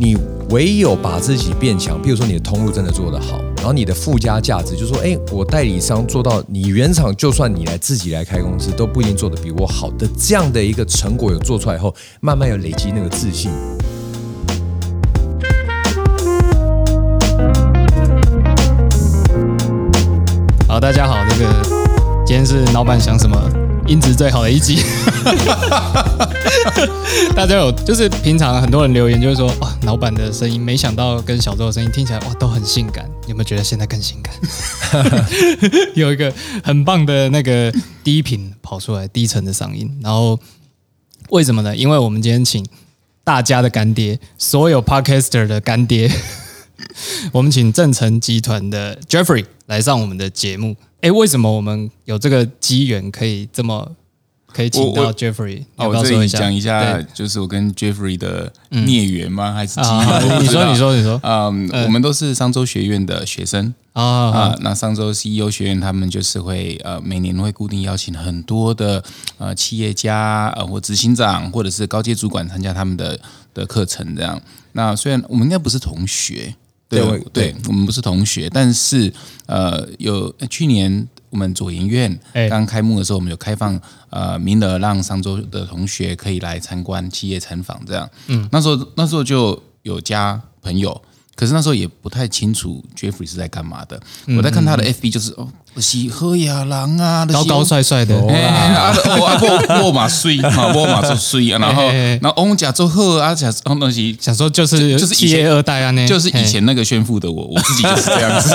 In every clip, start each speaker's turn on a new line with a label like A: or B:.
A: 你唯有把自己变强，比如说你的通路真的做得好，然后你的附加价值，就是说，哎，我代理商做到你原厂，就算你来自己来开公司，都不一定做得比我好的这样的一个成果有做出来以后，慢慢有累积那个自信。
B: 好，大家好，这个今天是老板想什么音质最好的一集。大家有就是平常很多人留言就是说哇，老板的声音没想到跟小周的声音听起来哇都很性感，有没有觉得现在更性感？有一个很棒的那个低频跑出来，低沉的嗓音。然后为什么呢？因为我们今天请大家的干爹，所有 Podcaster 的干爹。我们请正成集团的 Jeffrey 来上我们的节目。哎，为什么我们有这个机缘可以这么可以请到 Jeffrey？
C: 我这里讲一下，就是我跟 Jeffrey 的孽缘吗？还是
B: 你说你说你说？
C: 嗯，我们都是商周学院的学生啊啊。那商周 CEO 学院他们就是会呃每年会固定邀请很多的呃企业家呃或执行长或者是高阶主管参加他们的的课程这样。那虽然我们应该不是同学。对对，我们不是同学，但是呃，有去年我们左营院刚开幕的时候，我们有开放呃名额让上周的同学可以来参观企业参访，这样，嗯，那时候那时候就有加朋友。可是那时候也不太清楚 Jeffrey 是在干嘛的。我在看他的 FB，就是哦，喜喝亚郎啊，
B: 高高帅帅的，
C: 啊，沃沃马睡啊，沃马 就睡，然后然后翁甲做贺啊，讲东西，
B: 想说就是就是企业二代啊，那
C: 就是以前那个炫富的我，我自己就是这样子。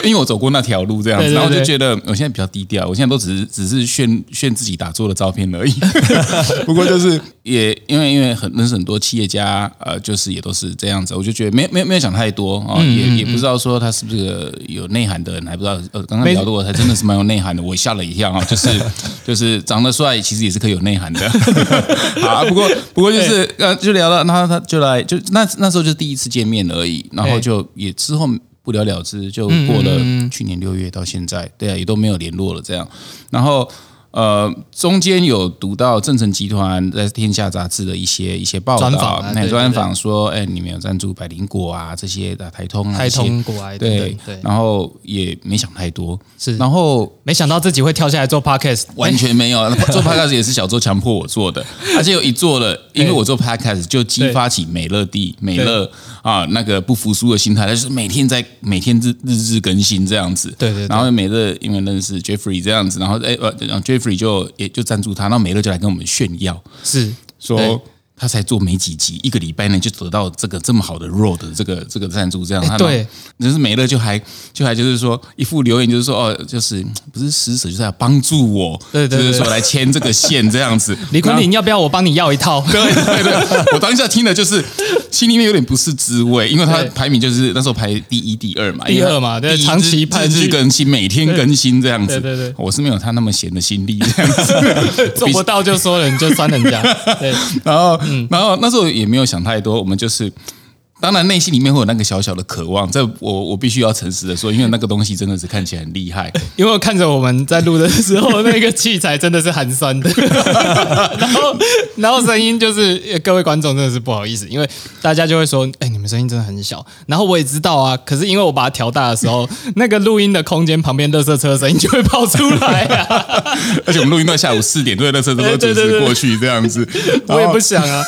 C: 因为我走过那条路这样子，然后就觉得我现在比较低调，我现在都只是只是炫炫自己打坐的照片而已。不过就是也因为因为很认识很多企业家，呃，就是也都是。这样子，我就觉得没没没有想太多啊，也也不知道说他是不是有内涵的人，还不知道。呃，刚刚聊的我才真的是蛮有内涵的，我吓了一跳啊，就是 就是长得帅，其实也是可以有内涵的。好，不过不过就是呃，就聊到那，他就来就那那时候就第一次见面而已，然后就也之后不了了之，就过了去年六月到现在，对啊，也都没有联络了这样，然后。呃，中间有读到正成集团在《天下》杂志的一些一些报道，那专访说，哎，你们有赞助百灵果啊这些的台通啊，
B: 台通果啊，对
C: 对，然后也没想太多，
B: 是，
C: 然后
B: 没想到自己会跳下来做 podcast，
C: 完全没有。做 podcast 也是小周强迫我做的，而且有一做了，因为我做 podcast 就激发起美乐蒂美乐啊那个不服输的心态，就是每天在每天日日日更新这样子，
B: 对对，
C: 然后美乐因为认识 Jeffrey 这样子，然后哎呃让 Jeff 就也就赞助他，那美乐就来跟我们炫耀，
B: 是
C: 说。他才做没几集，一个礼拜呢就得到这个这么好的 road 这个这个赞助，这样
B: 对，
C: 就是美乐就还就还就是说一副留言，就是说哦，就是不是施舍，就是要帮助我，
B: 对对，
C: 就是说来牵这个线这样子。
B: 李坤林要不要我帮你要一套？
C: 对对对，我当下听的就是心里面有点不是滋味，因为他排名就是那时候排第一、第二嘛，
B: 第二嘛，对，长期
C: 日日更新，每天更新这样子。
B: 对对对，
C: 我是没有他那么闲的心力这样子，
B: 做不到就说人就酸人家。对，
C: 然后然后那时候。也没有想太多，我们就是。当然，内心里面会有那个小小的渴望，这我我必须要诚实的说，因为那个东西真的是看起来很厉害。
B: 因为我看着我们在录的时候，那个器材真的是寒酸的，然后然后声音就是各位观众真的是不好意思，因为大家就会说，哎，你们声音真的很小。然后我也知道啊，可是因为我把它调大的时候，那个录音的空间旁边乐色车的声音就会跑出来啊。
C: 而且我们录音到下午四点，对乐色车都准时过去这样子，
B: 我也不想啊。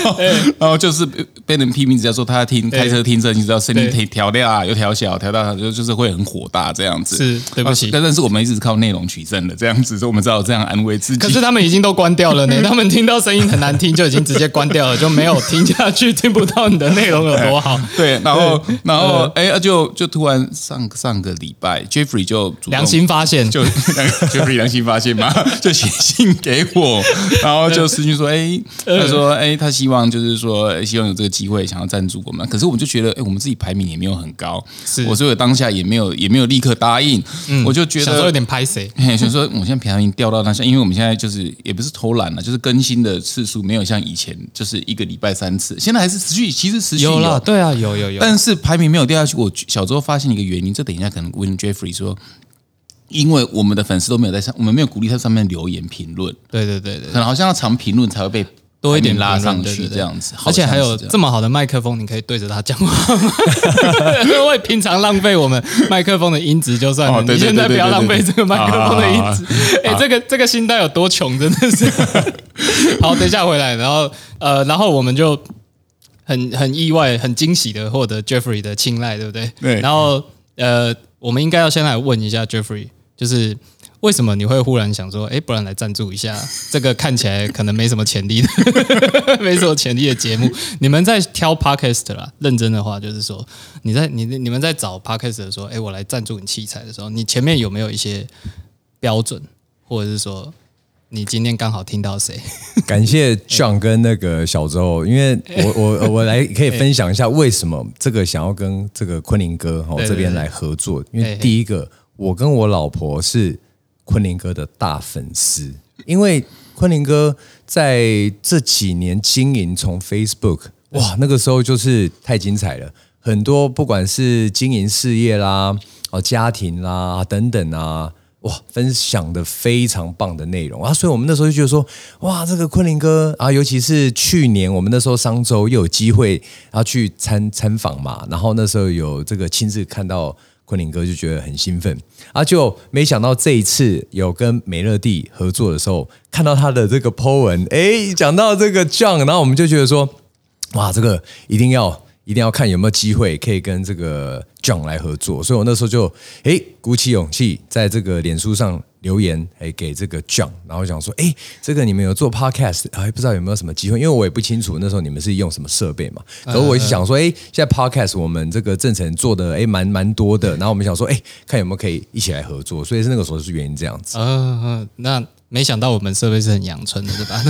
C: 然后就是被人批评，只要说。他听开车听车，你知道声音调调大又调小，调大就就是会很火大这样子。
B: 是，对不起。
C: 但是我们一直是靠内容取胜的这样子，所以我们知道这样安慰自己。
B: 可是他们已经都关掉了呢，他们听到声音很难听，就已经直接关掉了，就没有听下去，听不到你的内容有多好。
C: 对，然后然后哎，就就突然上上个礼拜，Jeffrey 就
B: 良心发现，
C: 就 Jeffrey 良心发现嘛，就写信给我，然后就私信说，哎，他说，哎，他希望就是说，希望有这个机会，想要赞助。我们。可是我们就觉得，哎，我们自己排名也没有很高，
B: 是。
C: 我所以当下也没有也没有立刻答应，我就觉得
B: 有点拍谁，
C: 所以说我现在排名掉到那下，因为我们现在就是也不是偷懒了，就是更新的次数没有像以前就是一个礼拜三次，现在还是持续，其实持续
B: 有了，对啊，有有有，
C: 但是排名没有掉下去。我小周发现一个原因，这等一下可能问 Jeffrey 说，因为我们的粉丝都没有在上，我们没有鼓励他上面留言评论，
B: 对对对对，
C: 可能好像要常评论才会被。
B: 多一点
C: 拉上去这样子，
B: 而且还有这么好的麦克风，你可以对着他讲话吗？因为平常浪费我们麦克风的音质就算了，你现在不要浪费这个麦克风的音质
C: 好。
B: 哎，这个这个心态有多穷，真的是。好，等一下回来，然后呃，然后我们就很很意外、很惊喜的获得 Jeffrey 的青睐，对不对？
C: 对
B: 然后呃，我们应该要先来问一下 Jeffrey，就是。为什么你会忽然想说，哎，不然来赞助一下这个看起来可能没什么潜力的、没什么潜力的节目？你们在挑 podcast 啦，认真的话就是说，你在你你们在找 podcast 的时候，哎，我来赞助你器材的时候，你前面有没有一些标准，或者是说你今天刚好听到谁？
A: 感谢 John 跟那个小周，因为 我我我来可以分享一下为什么这个想要跟这个昆凌哥 哦这边来合作，因为第一个我跟我老婆是昆凌哥的大粉丝，因为昆凌哥在这几年经营从 Facebook 哇，那个时候就是太精彩了，很多不管是经营事业啦、哦家庭啦等等啊。哇，分享的非常棒的内容啊！所以我们那时候就觉得说，哇，这个昆凌哥啊，尤其是去年我们那时候商周又有机会，然后去参参访嘛，然后那时候有这个亲自看到昆凌哥，就觉得很兴奋啊！就没想到这一次有跟美乐蒂合作的时候，看到他的这个 po 文，诶，讲到这个 John，然后我们就觉得说，哇，这个一定要一定要看有没有机会可以跟这个 John 来合作，所以我那时候就诶鼓起勇气，在这个脸书上留言，诶给这个 John，然后想说，诶，这个你们有做 Podcast，还不知道有没有什么机会，因为我也不清楚那时候你们是用什么设备嘛，可是我就想说，诶，现在 Podcast 我们这个正成做的诶蛮蛮多的，然后我们想说，诶，看有没有可以一起来合作，所以是那个时候是原因这样子。
B: 嗯、嗯，那没想到我们设备是很阳春的，对吧？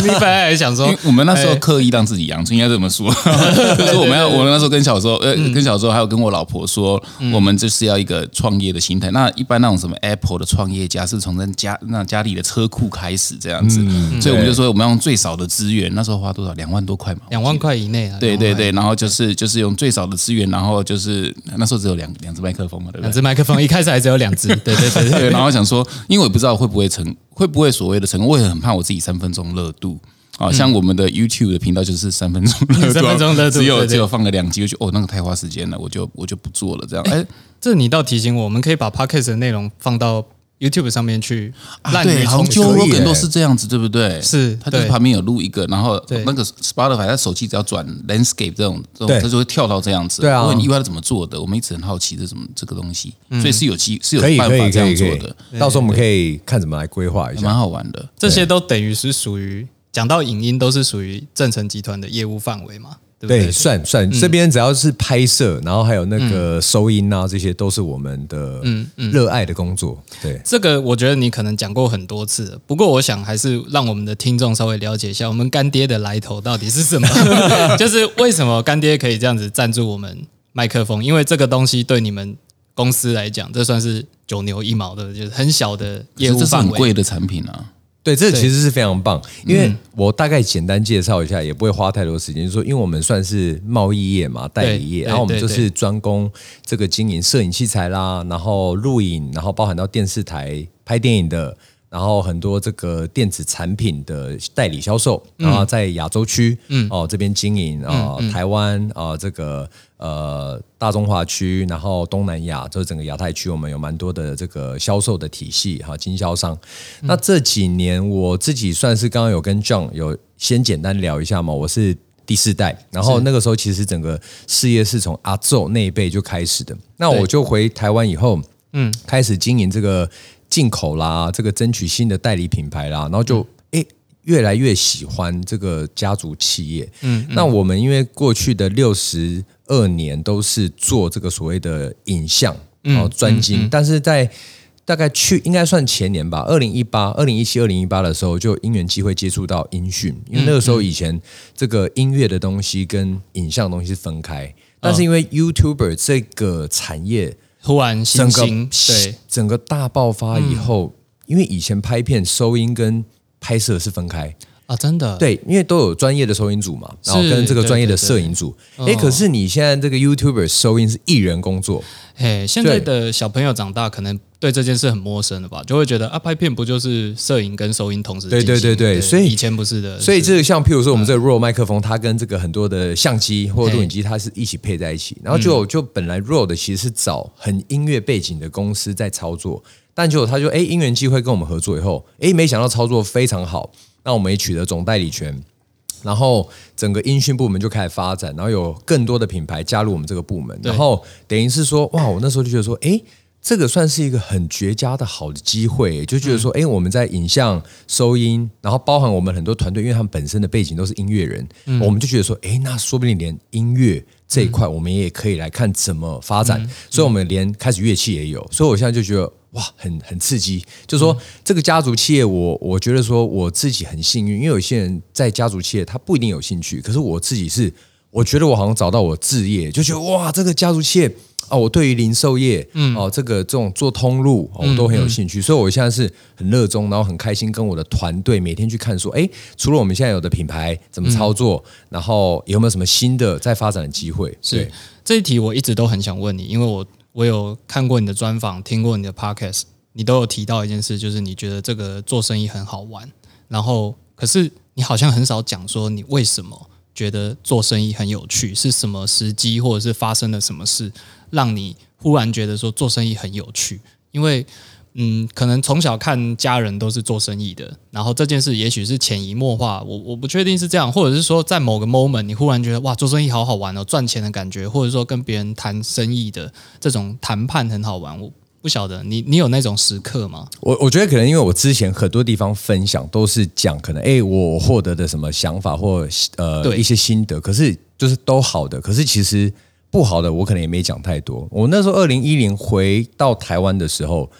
B: 你本来还想说，
C: 我们那时候
B: 哎
C: 刻意让自己阳春，应该这么说，就是我们要，我们那时候跟小时候，呃，
B: 嗯。
C: 跟小时候还有跟我老婆说，我们就是要一个创业的心态。那一般那种什么 Apple 的创业家是从那家那家里的车库开始这样子，
B: 嗯
C: 所以我们就说我们要用最少的资源，那时候花多少？两万多块嘛，
B: 两万块以内啊，
C: 对对对，然后就是就是用最少的资源，然后就是那时候只有两两只麦克风嘛，对不对？
B: 两只麦克风，一开始还只有两只，对对对
C: 对，然后想说，因为我不知道会不会成，会不会所谓的成功，我也很怕我自己三分钟热度。啊，像我们的 YouTube 的频道就是三分钟热度，
B: 三分钟热度
C: 只有只有放了两集，我就哦那个太花时间了，我就我就不做了这样。哎，
B: 这你倒提醒我，我们可以把 podcast 的内容放到 YouTube 上面去滥
C: 对，
B: 竽
C: 好像
B: 充
C: Joe
B: 数。
A: 可以耶。
C: Rogan 都是这样子，对不对？
B: 是对
C: 他就是旁边有录一个，然后那个 Spotify 他手机只要转 Landscape 这种这种，
A: 对。
C: 他就会跳到这样子。
A: 对啊。
C: 我很意外他怎么做的，我们一直很好奇这怎么这个东西，所以是有机是有办法这样做的，，
A: 到时候我们可以看怎么来规划一下。蛮。
C: 好玩的。
B: 这些都等于是属于讲到影音，都是属于正成集团的业务范围嘛，对不对？
A: 对，算算这边只要是拍摄，然后还有那个收音啊，这些都是我们的嗯热爱的工作。对，
B: 这个我觉得你可能讲过很多次了，不过我想还是让我们的听众稍微了解一下我们干爹的来头到底是什么，就是为什么干爹可以这样子赞助我们麦克风，因为这个东西对你们公司来讲，这算是九牛一毛的，就是很小的业务
C: 这是
B: 范围。
C: 很贵的产品啊。
A: 对，这
B: 对
A: 其实是非常棒，因为我大概简单介绍一下，也不会花太多时间。就是说，因为我们算是贸易业嘛，代理业，然后我们就是专攻这个经营摄影器材啦，然后录影，然后包含到电视台拍电影的，然后很多这个电子产品的代理销售，然后在亚洲区，嗯，哦这边经营啊、台湾啊、这个呃大中华区，然后东南亚，就是整个亚太区，我们有蛮多的这个销售的体系哈，经销商。那这几年我自己算是刚刚有跟 John 有先简单聊一下嘛，我是第四代，然后那个时候其实整个事业是从阿宙那一辈就开始的。那我就回台湾以后，嗯，开始经营这个进口啦，这个争取新的代理品牌啦，然后就诶。越来越喜欢这个家族企业，嗯，那我们因为过去的六十二年都是做这个所谓的影像，然后专精，但是在大概去应该算前年吧，二零一八、二零一七、二零一八的时候，就因缘机会接触到音讯，因为那个时候以前这个音乐的东西跟影像的东西是分开，但是因为 YouTuber 这个产业
B: 忽然新
A: 整个
B: 兴，对。
A: 整个大爆发以后，因为以前拍片收音跟拍摄是分开，
B: 啊，真的，
A: 对，因为都有专业的收音组嘛，然后跟这个专业的摄影组。哎，可是你现在这个 YouTuber 收音是艺人工作，
B: 哎，现在的小朋友长大可能对这件事很陌生了吧？就会觉得啊，拍片不就是摄影跟收音同时？
A: 对对对对，所以
B: 以前不是的。
A: 所以这个像譬如说我们这个 RAW 麦克风，它跟这个很多的相机或者录影机，它是一起配在一起。然后就就本来 RAW 的其实是找很音乐背景的公司在操作，但结果他就哎，因缘机会跟我们合作以后，哎，没想到操作非常好。那我们也取得总代理权，然后整个音讯部门就开始发展，然后有更多的品牌加入我们这个部门，然后等于是说，哇，我那时候就觉得说，哎，这个算是一个很绝佳的好的机会，就觉得说，哎，我们在影像收音，然后包含我们很多团队，因为他们本身的背景都是音乐人，我们就觉得说，哎，那说不定连音乐这一块，我们也可以来看怎么发展，所以我们连开始乐器也有，所以我现在就觉得。哇，很很刺激，就说这个家族企业，我我觉得说我自己很幸运，因为有些人在家族企业他不一定有兴趣，可是我自己是，我觉得我好像找到我置业，就觉得哇，这个家族企业啊，我对于零售业，嗯，哦，这个这种做通路，我都很有兴趣，所以我现在是很热衷，然后很开心，跟我的团队每天去看说，哎，除了我们现在有的品牌怎么操作，然后有没有什么新的在发展的机会？
B: 是。这一题我一直都很想问你，因为我。我有看过你的专访，听过你的 podcast，你都有提到一件事，就是你觉得这个做生意很好玩。然后，可是你好像很少讲说你为什么觉得做生意很有趣，是什么时机或者是发生了什么事，让你忽然觉得说做生意很有趣？因为嗯，可能从小看家人都是做生意的，然后这件事也许是潜移默化，我我不确定是这样，或者是说在某个 moment 你忽然觉得哇，做生意好好玩哦，赚钱的感觉，或者说跟别人谈生意的这种谈判很好玩，我不晓得你你有那种时刻吗？
A: 我我觉得可能因为我之前很多地方分享都是讲可能哎我获得的什么想法或呃一些心得，可是就是都好的，可是其实不好的我可能也没讲太多。我那时候二零一零回到台湾的时候。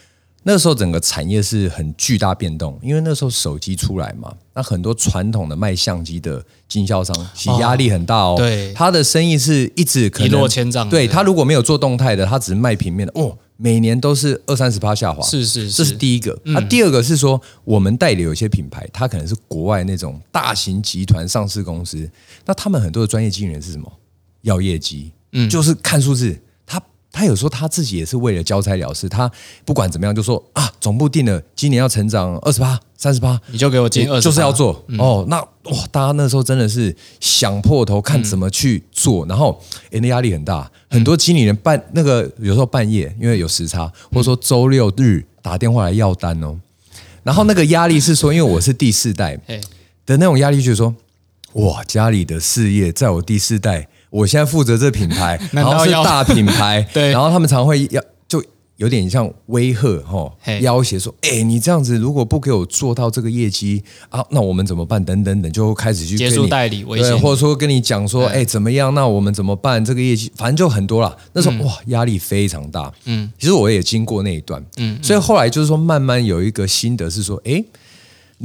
A: 那时候整个产业是很巨大变动，因为那时候手机出来嘛，那很多传统的卖相机的经销商其实压力很大哦。
B: 对，
A: 他的生意是一直
B: 一落千丈。
A: 对他如果没有做动态的，他只是卖平面的，哦，每年都是二三十趴下滑。
B: 是是，
A: 这是第一个。那第二个是说，我们代理有些品牌，它可能是国外那种大型集团上市公司，那他们很多的专业经理人是什么？要业绩，嗯，就是看数字。他有时候他自己也是为了交差了事，他不管怎么样就说啊，总部定了今年要成长二十八、三十八，
B: 你就给我进二十，
A: 就是要做。哦。那哇，大家那时候真的是想破头看怎么去做，然后人的压力很大，很多经理人半那个有时候半夜因为有时差，或者说周六日打电话来要单哦，然后那个压力是说，因为我是第四代的那种压力，就是说哇，家里的事业在我第四代。我现在负责这品牌，然后是大品牌，
B: 对，
A: 然后他们常会要就有点像威吓哈，要挟说，哎，你这样子如果不给我做到这个业绩啊，那我们怎么办？等等等，就开始去
B: 接触代理，
A: 对，或者说跟你讲说，哎，怎么样？那我们怎么办？这个业绩，反正就很多了。那时候哇，压力非常大。嗯，其实我也经过那一段，嗯，所以后来就是说，慢慢有一个心得是说，哎。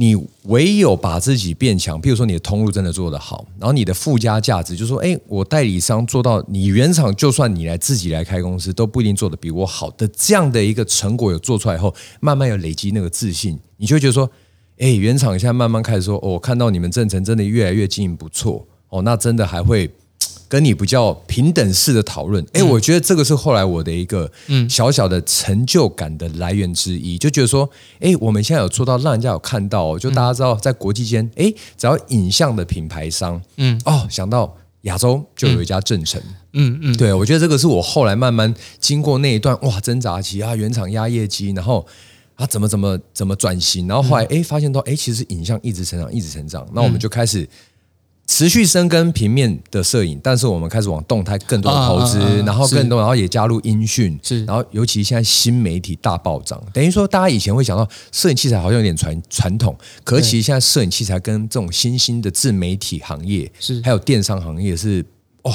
A: 你唯有把自己变强，比如说你的通路真的做得好，然后你的附加价值，就是说，哎，我代理商做到你原厂，就算你来自己来开公司，都不一定做得比我好的这样的一个成果有做出来后，慢慢有累积那个自信，你就会觉得说，哎，原厂现在慢慢开始说，哦，看到你们正成真的越来越经营不错，哦，那真的还会。跟你比较平等式的讨论，哎，我觉得这个是后来我的一个小小的成就感的来源之一，就觉得说，哎，我们现在有做到让人家有看到，哦就大家知道在国际间，哎，只要影像的品牌商，嗯，哦，想到亚洲就有一家正成，嗯嗯，对，我觉得这个是我后来慢慢经过那一段哇挣扎期啊，原厂压业绩，然后啊怎么怎么怎么转型，然后后来哎发现到哎其实影像一直成长，一直成长，那我们就开始。持续深耕平面的摄影，但是我们开始往动态更多的投资，然后更多，然后也加入音讯，
B: 是，
A: 然后尤其现在新媒体大暴涨，等于说大家以前会想到摄影器材好像有点传传统，可其实现在摄影器材跟这种新兴的自媒体行业
B: 是，
A: 还有电商行业是哇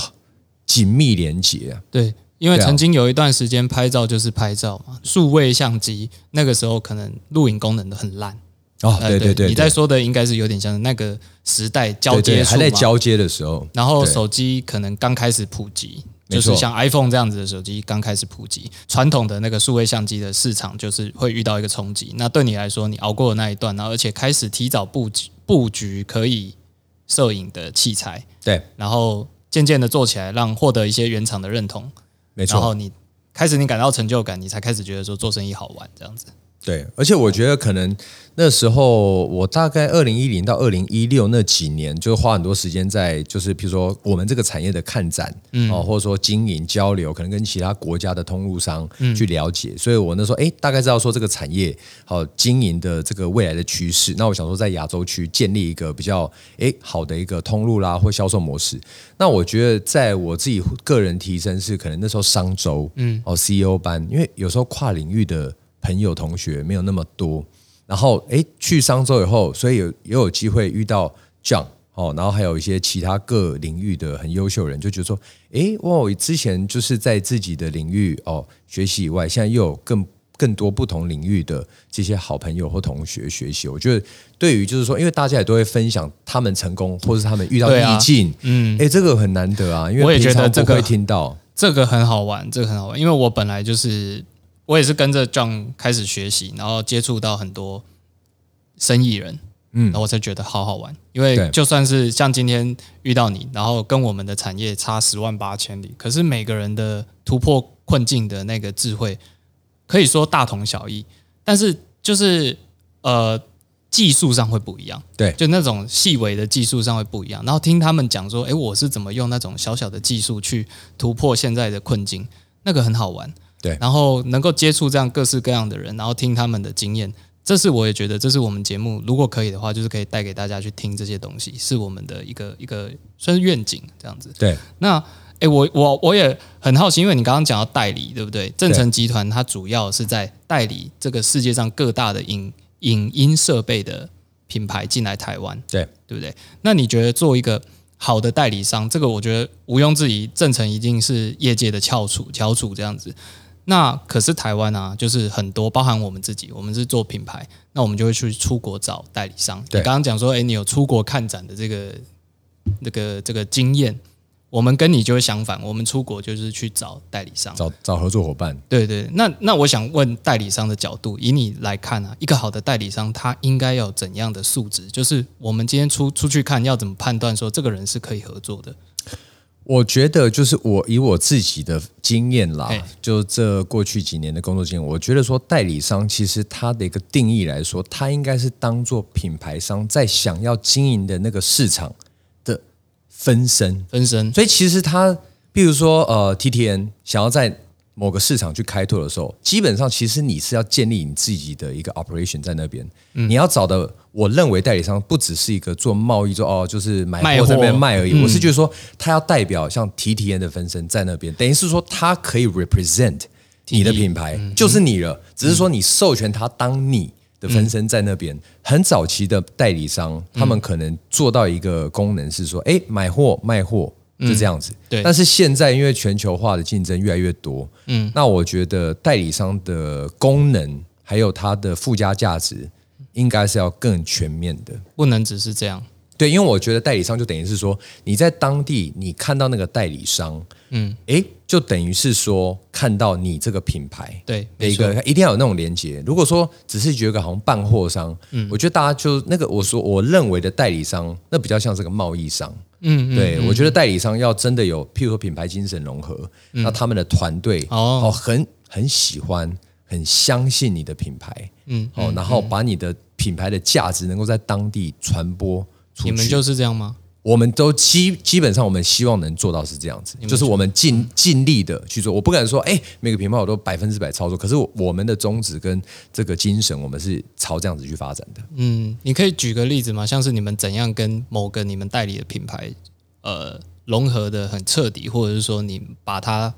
A: 紧密连接啊。
B: 对，因为曾经有一段时间拍照就是拍照嘛，数位相机那个时候可能录影功能都很烂。
A: 哦，对对对，
B: 你在说的应该是有点像那个时代交接，
A: 还在交接的时候，
B: 然后手机可能刚开始普及，就是像 iPhone 这样子的手机刚开始普及，传统的那个数位相机的市场就是会遇到一个冲击。那对你来说，你熬过了那一段，然后而且开始提早布局布局可以摄影的器材，
A: 对，
B: 然后渐渐的做起来，让获得一些原厂的认同，
A: 没错，
B: 然后你开始你感到成就感，你才开始觉得说做生意好玩这样子。
A: 对，而且我觉得可能那时候我大概二零一零到二零一六那几年，就花很多时间在就是比如说我们这个产业的看展，嗯，哦，或者说经营交流，可能跟其他国家的通路商去了解，所以我那时候哎大概知道说这个产业好经营的这个未来的趋势。那我想说在亚洲区建立一个比较哎好的一个通路啦或销售模式。那我觉得在我自己个人提升是可能那时候商周，嗯，哦 CEO 班，因为有时候跨领域的。朋友同学没有那么多，然后哎去商周以后，所以有也有机会遇到 John 哦，然后还有一些其他各领域的很优秀人，就觉得说，哎哇，我之前就是在自己的领域哦学习以外，现在又有更更多不同领域的这些好朋友或同学学习。我觉得对于就是说，因为大家也都会分享他们成功，或者是他们遇到逆境，嗯，哎，这个很难得啊，因为
B: 我也觉得这个
A: 会听到
B: 这个很好玩，这个很好玩，因为我本来就是。我也是跟着 John 开始学习，然后接触到很多生意人，嗯，然后我才觉得好好玩。因为就算是像今天遇到你，然后跟我们的产业差十万八千里，可是每个人的突破困境的那个智慧，可以说大同小异。但是就是呃，技术上会不一样，
A: 对，
B: 就那种细微的技术上会不一样。然后听他们讲说，哎，我是怎么用那种小小的技术去突破现在的困境，那个很好玩。
A: 对，
B: 然后能够接触这样各式各样的人，然后听他们的经验，这是我也觉得，这是我们节目如果可以的话，就是可以带给大家去听这些东西，是我们的一个一个算是愿景这样子。
A: 对，
B: 那哎，我我我也很好奇，因为你刚刚讲到代理，对不对？正成集团它主要是在代理这个世界上各大的影影音设备的品牌进来台湾，
A: 对
B: 对不对？那你觉得做一个好的代理商，这个我觉得毋庸置疑，正成一定是业界的翘楚翘楚这样子。那可是台湾啊，就是很多，包含我们自己，我们是做品牌，那我们就会去出国找代理商。你刚刚讲说，哎，你有出国看展的这个、那个、这个经验，我们跟你就会相反，我们出国就是去找代理商，
A: 找找合作伙伴。
B: 对对，那那我想问代理商的角度，以你来看啊，一个好的代理商他应该要怎样的素质？就是我们今天出出去看，要怎么判断说这个人是可以合作的？
A: 我觉得就是我以我自己的经验啦，就这过去几年的工作经验，我觉得说代理商其实它的一个定义来说，它应该是当做品牌商在想要经营的那个市场的分身，
B: 分身。
A: 所以其实它，比如说呃，T T N 想要在某个市场去开拓的时候，基本上其实你是要建立你自己的一个 operation 在那边，你要找的。我认为代理商不只是一个做贸易，做哦，就是买货这边卖而已。我是觉得说，他要代表像 T T N 的分身在那边，等于是说他可以 represent 你的品牌，就是你了。只是说你授权他当你的分身在那边。很早期的代理商，他们可能做到一个功能是说，哎，买货卖货是这样子。
B: 对。
A: 但是现在因为全球化的竞争越来越多，嗯，那我觉得代理商的功能还有它的附加价值。应该是要更全面的，
B: 不能只是这样。
A: 对，因为我觉得代理商就等于是说，你在当地你看到那个代理商，嗯，诶，就等于是说看到你这个品牌，
B: 对，
A: 一个一定要有那种连接。如果说只是觉得好像办货商，嗯，我觉得大家就那个我说我认为的代理商，那比较像是个贸易商，嗯，对我觉得代理商要真的有，譬如说品牌精神融合，那他们的团队哦，很很喜欢。很相信你的品牌，嗯，哦，然后把你的品牌的价值能够在当地传播出去。
B: 你们就是这样吗？
A: 我们都基基本上，我们希望能做到是这样子，就是我们尽尽力的去做。我不敢说，哎，每个品牌我都百分之百操作。可是我们的宗旨跟这个精神，我们是朝这样子去发展的。
B: 嗯，你可以举个例子吗？像是你们怎样跟某个你们代理的品牌，呃，融合的很彻底，或者是说你把它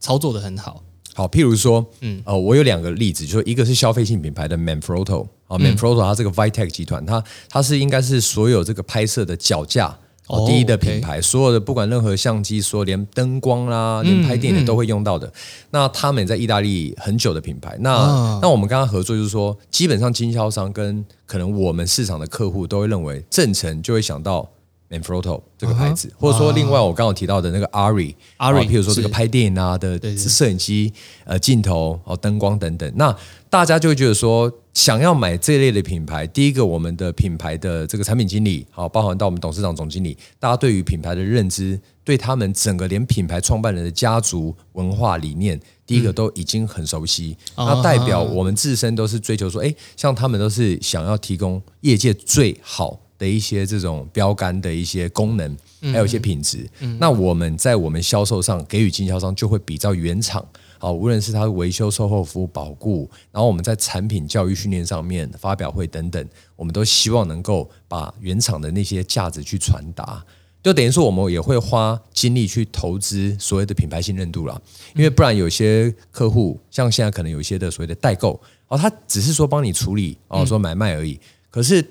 B: 操作的很好？
A: 好，譬如说，嗯，呃，我有两个例子，就是一个是消费性品牌的 Manfrotto，啊，Manfrotto 它这个 Vitec 集团，它它是应该是所有这个拍摄的脚架哦第一的品牌，所有的不管任何相机，说连灯光啦，连拍电影都会用到的。那他们在意大利很久的品牌，那那我们跟他合作就是说，基本上经销商跟可能我们市场的客户都会认为，正成就会想到 Manfrotto 这个牌子，或者说另外我刚刚提到的那个 Ari，
B: 啊 Ari，
A: 譬如说这个拍电影啊的摄影机、呃镜头、哦灯光等等，那大家就会觉得说，想要买这类的品牌，第一个我们的品牌的这个产品经理，好，包含到我们董事长、总经理，大家对于品牌的认知，对他们整个连品牌创办人的家族文化理念，第一个都已经很熟悉，
B: 哦
A: 那代表我们自身都是追求说，哎，像他们都是想要提供业界最好。的一些这种标杆的一些功能，还有一些品质，那我们在我们销售上给予经销商就会比较原厂，好，无论是它的维修、售后服务、保固，然后我们在产品教育训练上面、发表会等等，我们都希望能够把原厂的那些价值去传达。就等于说，我们也会花精力去投资所谓的品牌信任度啦，因为不然有些客户，像现在可能有一些的所谓的代购，哦，他只是说帮你处理哦，说买卖而已，可是。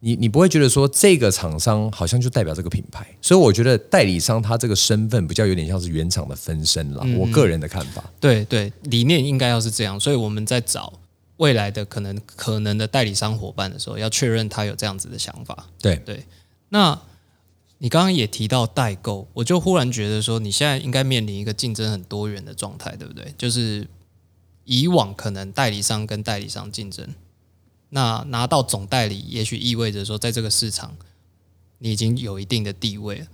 A: 你你不会觉得说这个厂商好像就代表这个品牌，所以我觉得代理商他这个身份比较有点像是原厂的分身啦。我个人的看法，
B: 对对，理念应该要是这样，所以我们在找未来的可能可能的代理商伙伴的时候，要确认他有这样子的想法。
A: 对
B: 对，那你刚刚也提到代购，我就忽然觉得说，你现在应该面临一个竞争很多元的状态，对不对？就是以往可能代理商跟代理商竞争。那拿到总代理，也许意味着说，在这个市场你已经有一定的地位了。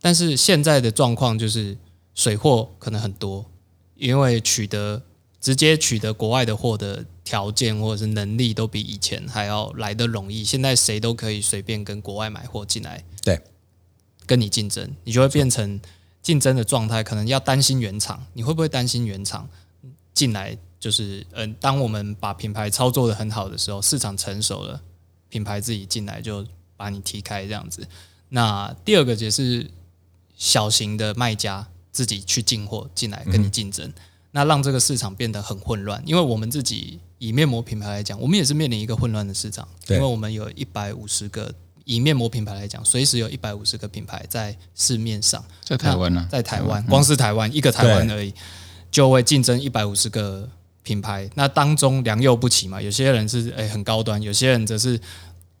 B: 但是现在的状况就是水货可能很多，因为取得直接取得国外的货的条件或者是能力都比以前还要来得容易。现在谁都可以随便跟国外买货进来，
A: 对，
B: 跟你竞争，你就会变成竞争的状态，可能要担心原厂。你会不会担心原厂进来？就是嗯，当我们把品牌操作的很好的时候，市场成熟了，品牌自己进来就把你踢开这样子。那第二个也是小型的卖家自己去进货进来跟你竞争，那让这个市场变得很混乱。因为我们自己以面膜品牌来讲，我们也是面临一个混乱的市场，因为我们有一百五十个以面膜品牌来讲，随时有一百五十个品牌在市面上，
C: 在台湾呢，
B: 在台湾，光是台湾一个台湾而已，就会竞争一百五十个。品牌那当中良莠不齐嘛，有些人是诶很高端，有些人则是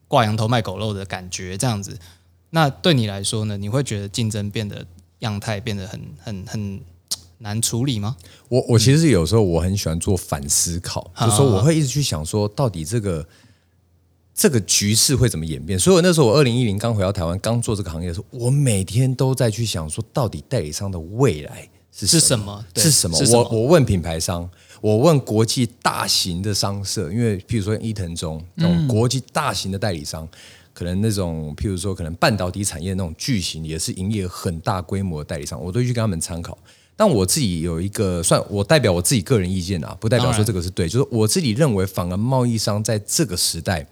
B: 挂羊头卖狗肉的感觉这样子。那对你来说呢？你会觉得竞争变得样态变得很很很难处理吗？
A: 我我其实有时候我很喜欢做反思考，就说我会一直去想说，到底这个这个局势会怎么演变。所以我那时候我二零一零刚回到台湾，刚做这个行业的时候，我每天都在去想说，到底代理商的未来是
B: 是什么？
A: 是什么？我我问品牌商。我问国际大型的商社，因为譬如说伊藤忠那种国际大型的代理商，可能那种譬如说可能半导体产业那种巨型，也是营业很大规模的代理商，我都去跟他们参考。但我自己有一个算我代表我自己个人意见啊，不代表说这个是对，就是我自己认为，反而贸易商在这个时代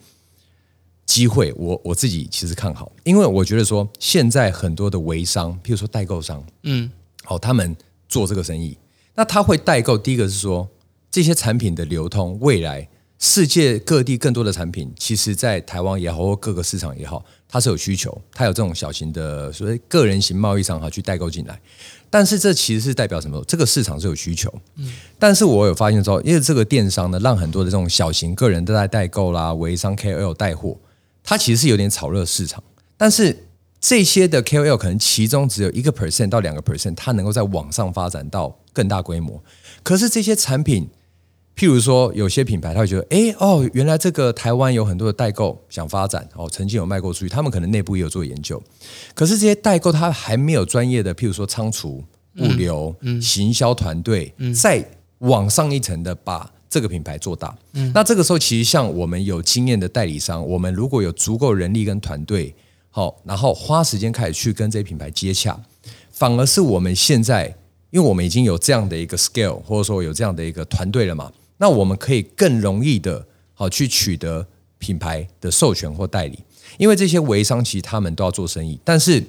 A: 机会，我我自己其实看好，因为我觉得说现在很多的微商，譬如说代购商，嗯，好，他们做这个生意，那他会代购，第一个是说。这些产品的流通，未来世界各地更多的产品，其实，在台湾也好，或各个市场也好，它是有需求，它有这种小型的所谓个人型贸易商哈去代购进来。但是这其实是代表什么？这个市场是有需求。嗯。但是我有发现说，因为这个电商呢，让很多的这种小型个人都在代购啦，微商 KOL 带货，它其实是有点炒热市场。但是这些的 KOL 可能其中只有一个 percent 到两个 percent，它能够在网上发展到更大规模。可是这些产品。譬如说，有些品牌他会觉得，哎哦，原来这个台湾有很多的代购想发展，哦，曾经有卖过出去，他们可能内部也有做研究。可是这些代购他还没有专业的，譬如说仓储、物流、行销团队，再往上一层的把这个品牌做大。那这个时候，其实像我们有经验的代理商，我们如果有足够人力跟团队，好，然后花时间开始去跟这些品牌接洽，反而是我们现在，因为我们已经有这样的一个 scale，或者说有这样的一个团队了嘛。那我们可以更容易的，好去取得品牌的授权或代理，因为这些微商其实他们都要做生意，但是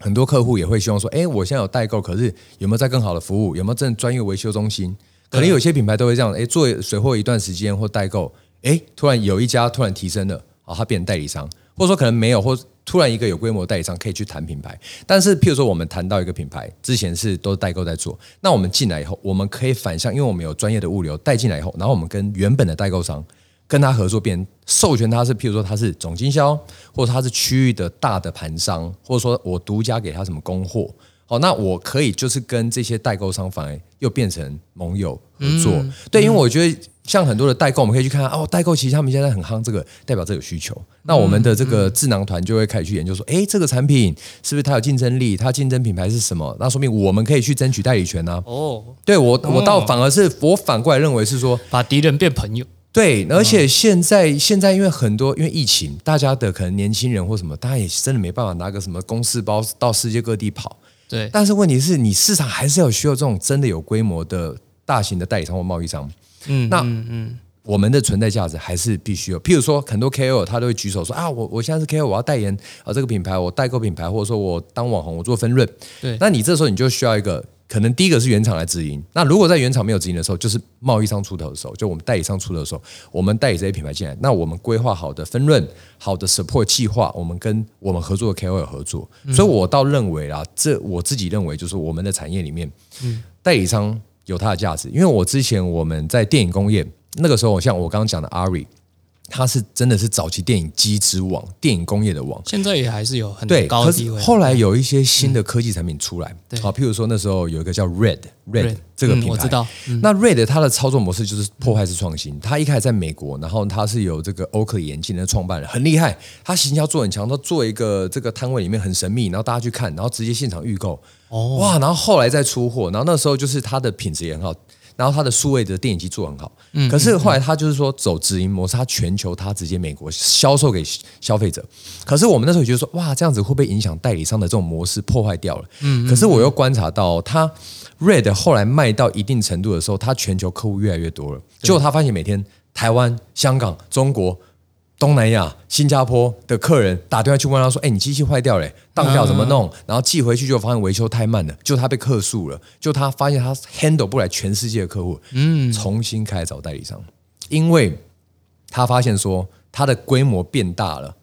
A: 很多客户也会希望说，哎，我现在有代购，可是有没有在更好的服务？有没有正专业维修中心？可能有些品牌都会这样，哎，做水货一段时间或代购，哎，突然有一家突然提升了，啊，它变成代理商，或者说可能没有或。突然一个有规模代理商可以去谈品牌，但是譬如说我们谈到一个品牌，之前是都代购在做，那我们进来以后，我们可以反向，因为我们有专业的物流带进来以后，然后我们跟原本的代购商跟他合作，变授权他是，譬如说他是总经销，或者他是区域的大的盘商，或者说我独家给他什么供货。好，那我可以就是跟这些代购商反而又变成盟友合作，对，因为我觉得像很多的代购，我们可以去看哦，代购其实他们现在很夯，这个代表这有需求。那我们的这个智囊团就会开始去研究说，哎，这个产品是不是它有竞争力？它竞争品牌是什么？那说明我们可以去争取代理权呢？哦，对我我倒反而是我反过来认为是说，
B: 把敌人变朋友。
A: 对，而且现在现在因为很多因为疫情，大家的可能年轻人或什么，大家也真的没办法拿个什么公事包到世界各地跑。
B: 对，
A: 但是问题是你市场还是要需要这种真的有规模的大型的代理商或贸易商。嗯，那嗯，我们的存在价值还是必须有。譬如说，很多 KOL 他都会举手说啊，我我现在是 KOL，我要代言啊这个品牌，我代购品牌，或者说我当网红，我做分润。
B: 对，
A: 那你这时候你就需要一个。可能第一个是原厂来直营，那如果在原厂没有直营的时候，就是贸易商出头的时候，就我们代理商出头的时候，我们代理这些品牌进来，那我们规划好的分润、好的 support 计划，我们跟我们合作的 KOL 合作，所以我倒认为啦，这我自己认为就是我们的产业里面，代理商有它的价值，因为我之前我们在电影工业那个时候，像我刚刚讲的阿瑞。它是真的是早期电影机之王，电影工业的王，
B: 现在也还是有很
A: 高
B: 地位。
A: 后来有一些新的科技产品出来，好，譬如说那时候有一个叫 Red Red 这个品牌，
B: 我知道。
A: 那 Red 它的操作模式就是破坏式创新。它一开始在美国，然后它是有这个 Oakley 眼镜的创办人，很厉害。他行销做很强，他做一个这个摊位里面很神秘，然后大家去看，然后直接现场预购。哦，哇！然后后来再出货，然后那时候就是它的品质也很好。然后它的数位的电影机做很好，嗯，可是后来他就是说走直营模式，他全球他直接美国销售给消费者。可是我们那时候觉得说，哇，这样子会不会影响代理商的这种模式破坏掉了？嗯，可是我又观察到，他 Red 后来卖到一定程度的时候，他全球客户越来越多了。结果他发现每天台湾、香港、中国。东南亚、新加坡的客人打电话去问他说：“哎，你机器坏掉嘞，当掉怎么弄？”然后寄回去就发现维修太慢了，就他被客诉了，就他发现他 handle 不来全世界的客户，嗯，重新开始找代理商，因为他发现说他的规模变大了。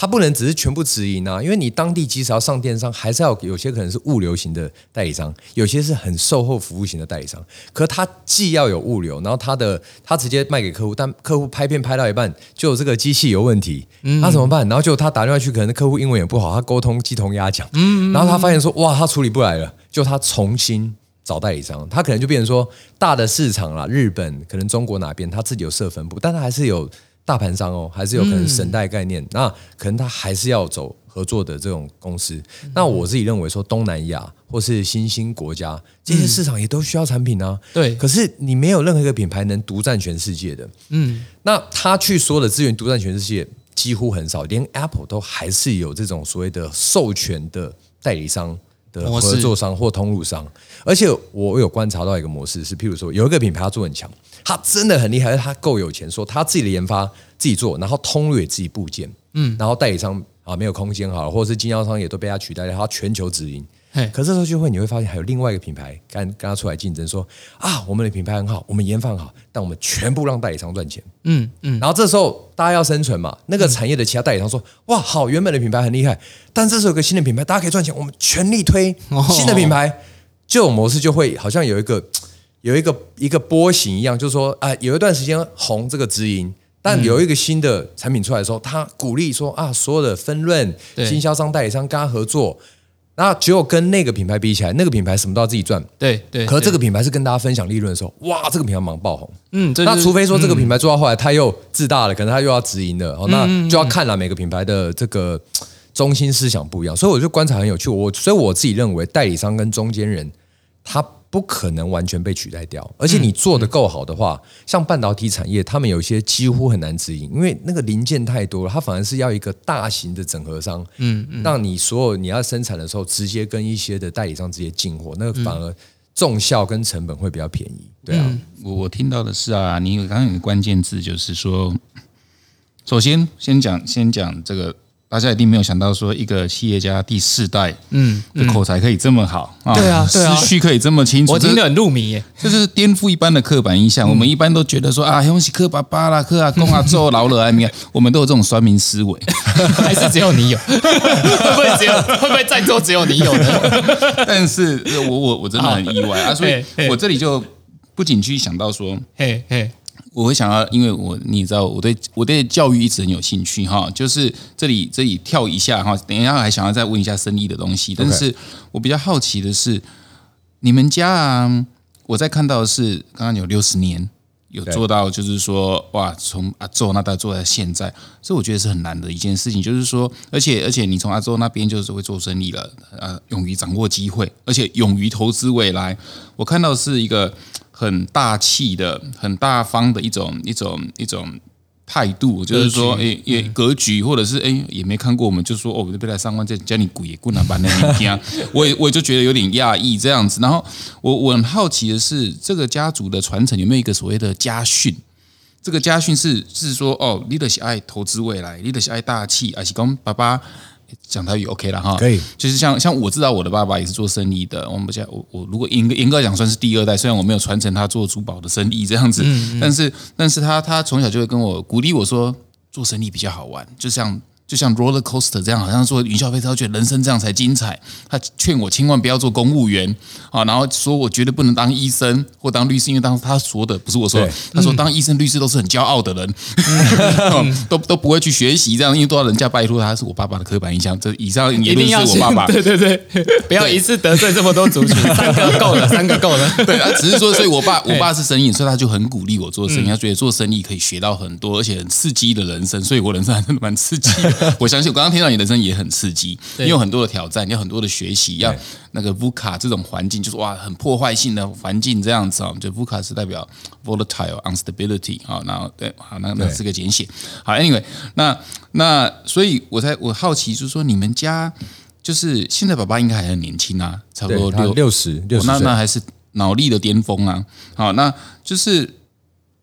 A: 它不能只是全部直营啊，因为你当地即使要上电商，还是要有些可能是物流型的代理商，有些是很售后服务型的代理商。可他既要有物流，然后他的他直接卖给客户，但客户拍片拍到一半，就这个机器有问题，那怎么办？然后就他打电话去，可能客户英文也不好，他沟通鸡同鸭讲，然后他发现说哇，他处理不来了，就他重新找代理商，他可能就变成说大的市场啦，日本可能中国哪边他自己有设分部，但他还是有。大盘商哦，还是有可能神代概念，那可能他还是要走合作的这种公司。那我自己认为说，东南亚或是新兴国家这些市场也都需要产品啊。
B: 对，
A: 可是你没有任何一个品牌能独占全世界的。嗯，那他去说的资源独占全世界几乎很少，连 Apple 都还是有这种所谓的授权的代理商的合作商或通路商。而且我有观察到一个模式是，譬如说有一个品牌它做很强。他真的很厉害，他够有钱，说他自己的研发自己做，然后通路也自己部件，嗯，然后代理商啊没有空间好了，或者是经销商也都被他取代了，他全球直营。可这时候就会你会发现还有另外一个品牌跟跟他出来竞争，说啊我们的品牌很好，我们研发很好，但我们全部让代理商赚钱，嗯嗯，然后这时候大家要生存嘛，那个产业的其他代理商说哇好，原本的品牌很厉害，但这时候有个新的品牌，大家可以赚钱，我们全力推新的品牌，这种模式就会好像有一个。有一个一个波形一样，就是说，啊，有一段时间红这个直营，但有一个新的产品出来的时候，他鼓励说啊，所有的分润经销商代理商跟他合作，那只有跟那个品牌比起来，那个品牌什么都要自己赚，
B: 对对。
A: 可是这个品牌是跟大家分享利润的时候，哇，这个品牌忙爆红。嗯，那除非说这个品牌做到后来他又自大了，可能他又要直营的，哦，那就要看了每个品牌的这个中心思想不一样，所以我就观察很有趣。我所以我自己认为，代理商跟中间人他。不可能完全被取代掉，而且你做的够好的话，像半导体产业，他们有些几乎很难直营，因为那个零件太多了，它反而是要一个大型的整合商，嗯嗯，让你所有你要生产的时候，直接跟一些的代理商直接进货，那个反而重效跟成本会比较便宜。对啊，
C: 我我听到的是啊，你刚刚有个关键字就是说，首先先讲先讲这个。大家一定没有想到，说一个企业家第四代，嗯，的口才可以这么好
B: 啊，对啊，
C: 思绪可以这么清楚，
B: 我听得很入迷耶。
C: 这是颠覆一般的刻板印象。我们一般都觉得说啊，东西磕巴巴啦，克阿公啊做老了啊，你看，我们都有这种酸民思维，
B: 还是只有你有？会不会只有？会不会在座只有你有呢？
C: 但是我我我真的很意外啊，所以我这里就不仅去想到说，嘿嘿。我会想要，因为我你知道，我对我对教育一直很有兴趣哈。就是这里这里跳一下哈，等一下还想要再问一下生意的东西。但是我比较好奇的是，你们家啊，我在看到的是刚刚有六十年。有做到，就是说，哇，从阿周那代做到现在，所以我觉得是很难的一件事情。就是说，而且而且，你从阿周那边就是会做生意了，呃，勇于掌握机会，而且勇于投资未来。我看到是一个很大气的、很大方的一种一种一种。态度就是说，哎，也格局，或者是哎，也没看过，我们就说，哦，这边来上万，再教你鬼棍啊，把那你听，我也我就觉得有点讶异这样子。然后我我很好奇的是，这个家族的传承有没有一个所谓的家训？这个家训是是说，哦，你的喜爱投资未来，你的喜爱大气，而且跟爸爸。讲台语 OK 了哈，
A: 可以，
C: 就是像像我知道我的爸爸也是做生意的，我们家我我如果严格严格讲算是第二代，虽然我没有传承他做珠宝的生意这样子，但是但是他他从小就会跟我鼓励我说做生意比较好玩，就像。就像 roller coaster 这样，好像说云霄飞车，觉得人生这样才精彩。他劝我千万不要做公务员啊，然后说我绝对不能当医生或当律师，因为当时他说的不是我说的，他说当医生、律师都是很骄傲的人，都都不会去学习这样，因为都要人家拜托他。是我爸爸的刻板印象，这以上言论是我爸爸。
B: 对对对，不要一次得罪这么多族群，三个够了，三个够了。
C: 对啊，只是说，所以我爸我爸是生意，所以他就很鼓励我做生意，他觉得做生意可以学到很多，而且很刺激的人生，所以我人生还真的蛮刺激。我相信我刚刚听到你的声音也很刺激，你有很多的挑战，你有很多的学习，要那个 VUCA 这种环境，就是哇，很破坏性的环境这样子啊。就 VUCA 是代表 volatile instability 啊，然后对，好，那那是个简写。好，Anyway，那那所以我才我好奇，就是说你们家就是现在爸爸应该还很年轻啊，差不多六
A: 六十六十
C: 那那还是脑力的巅峰啊。好，那就是。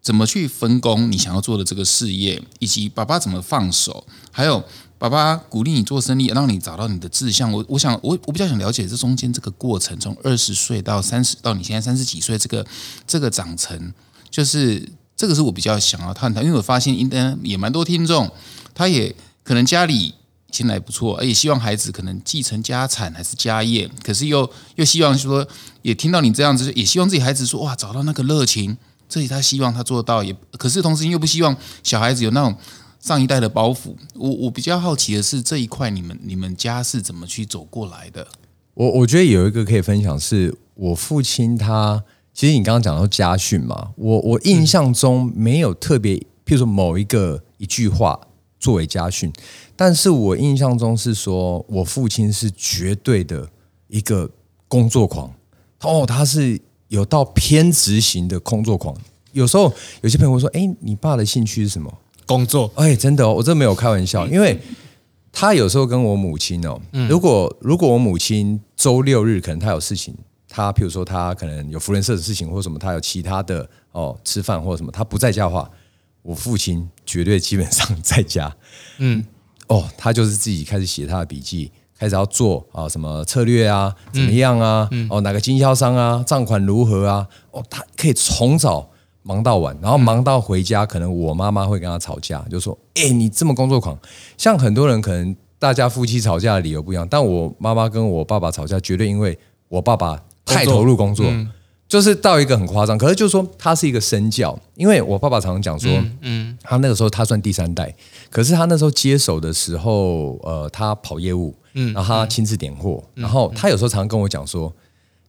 C: 怎么去分工你想要做的这个事业，以及爸爸怎么放手，还有爸爸鼓励你做生意，让你找到你的志向。我我想我我比较想了解这中间这个过程，从二十岁到三十到你现在三十几岁，这个这个长成，就是这个是我比较想要探讨，因为我发现应该也蛮多听众，他也可能家里现在不错，而且希望孩子可能继承家产还是家业，可是又又希望说，也听到你这样子，也希望自己孩子说哇，找到那个热情。这里他希望他做到，也可是同时又不希望小孩子有那种上一代的包袱。我我比较好奇的是这一块，你们你们家是怎么去走过来的？
A: 我我觉得有一个可以分享，是我父亲他其实你刚刚讲到家训嘛，我我印象中没有特别，譬如说某一个一句话作为家训，但是我印象中是说我父亲是绝对的一个工作狂哦，他是。有到偏执型的工作狂，有时候有些朋友会说：“哎，你爸的兴趣是什么？
B: 工作？”
A: 哎，真的哦，我真没有开玩笑，因为他有时候跟我母亲哦，如果如果我母亲周六日可能他有事情，他譬如说他可能有福人社的事情或什么，他有其他的哦吃饭或者什么，他不在家的话，我父亲绝对基本上在家。嗯，哦，他就是自己开始写他的笔记。开始要做啊，什么策略啊，怎么样啊？哦，哪个经销商啊，账款如何啊？哦，他可以从早忙到晚，然后忙到回家，可能我妈妈会跟他吵架，就说：“哎，你这么工作狂。”像很多人可能大家夫妻吵架的理由不一样，但我妈妈跟我爸爸吵架，绝对因为我爸爸太投入工作。就是到一个很夸张，可是就是说他是一个身教，因为我爸爸常常讲说，嗯，他那个时候他算第三代，可是他那时候接手的时候，呃，他跑业务，嗯，然后他亲自点货，然后他有时候常常跟我讲说，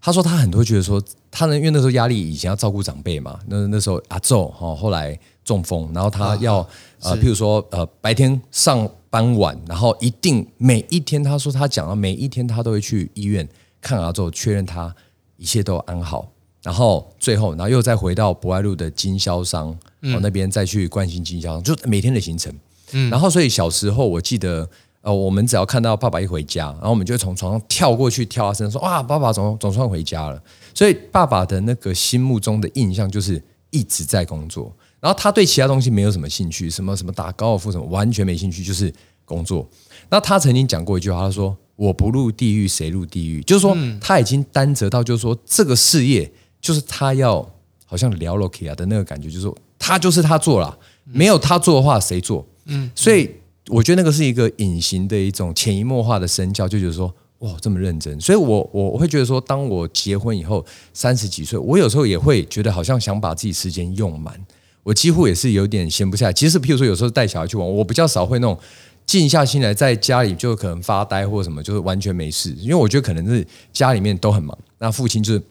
A: 他说他很多觉得说，他呢，因为那时候压力以前要照顾长辈嘛，那那时候阿昼哈后来中风，然后他要呃，譬如说呃白天上班晚，然后一定每一天他说他讲了每一天他都会去医院看阿昼，确认他一切都安好。然后最后，然后又再回到博爱路的经销商哦那边再去关心经销商，就每天的行程。嗯，然后所以小时候我记得，呃，我们只要看到爸爸一回家，然后我们就从床上跳过去，跳他身上说：“哇，爸爸总总算回家了。”所以爸爸的那个心目中的印象就是一直在工作，然后他对其他东西没有什么兴趣，什么什么打高尔夫什么完全没兴趣，就是工作。那他曾经讲过一句话，他说：“我不入地狱，谁入地狱？”就是说他已经担责到，就是说这个事业。就是他要好像聊 Loki 啊的那个感觉，就是说他就是他做了，没有他做的话谁做？嗯，所以我觉得那个是一个隐形的一种潜移默化的身教，就觉得说哇这么认真。所以我我会觉得说，当我结婚以后三十几岁，我有时候也会觉得好像想把自己时间用满。我几乎也是有点闲不下来。其实，譬如说有时候带小孩去玩，我比较少会那种静下心来在家里就可能发呆或什么，就是完全没事。因为我觉得可能是家里面都很忙，那父亲就是。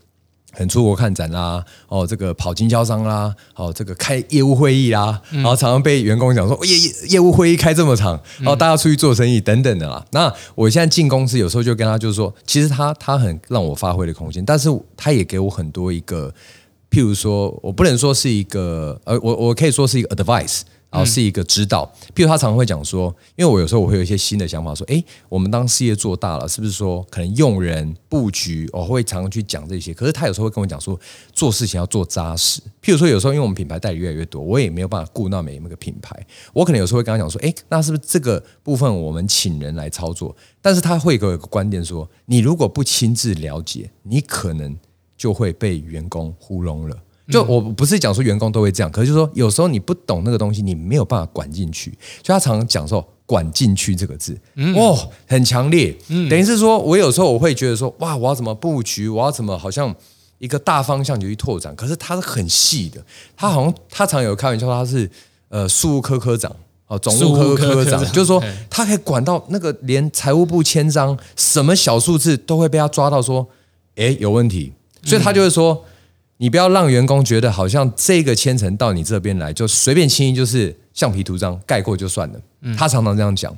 A: 很出国看展啦，哦，这个跑经销商啦，哦，这个开业务会议啦，然后常常被员工讲说业业业务会议开这么长，然后大家出去做生意等等的啦。那我现在进公司有时候就跟他就是说，其实他他很让我发挥的空间，但是他也给我很多一个，譬如说我不能说是一个，呃，我我可以说是一个 advice。然后是一个指导，譬如他常常会讲说，因为我有时候我会有一些新的想法，说，哎，我们当事业做大了，是不是说可能用人布局，我会常常去讲这些。可是他有时候会跟我讲说，做事情要做扎实。譬如说，有时候因为我们品牌代理越来越多，我也没有办法顾到每一个品牌，我可能有时候会跟他讲说，哎，那是不是这个部分我们请人来操作？但是他会给我一个观点说，你如果不亲自了解，你可能就会被员工糊弄了。就我不是讲说员工都会这样，可是就说有时候你不懂那个东西，你没有办法管进去。就他常常讲说“管进去”这个字，哦，很强烈。等于是说我有时候我会觉得说，哇，我要怎么布局？我要怎么好像一个大方向就去拓展？可是他是很细的，他好像他常有开玩笑，他是呃，事务科科长哦，总务科科长，就是说他可以管到那个连财务部签章，什么小数字都会被他抓到，说哎有问题，所以他就会说。你不要让员工觉得好像这个千层到你这边来就随便轻易就是橡皮图章盖过就算了。他常常这样讲，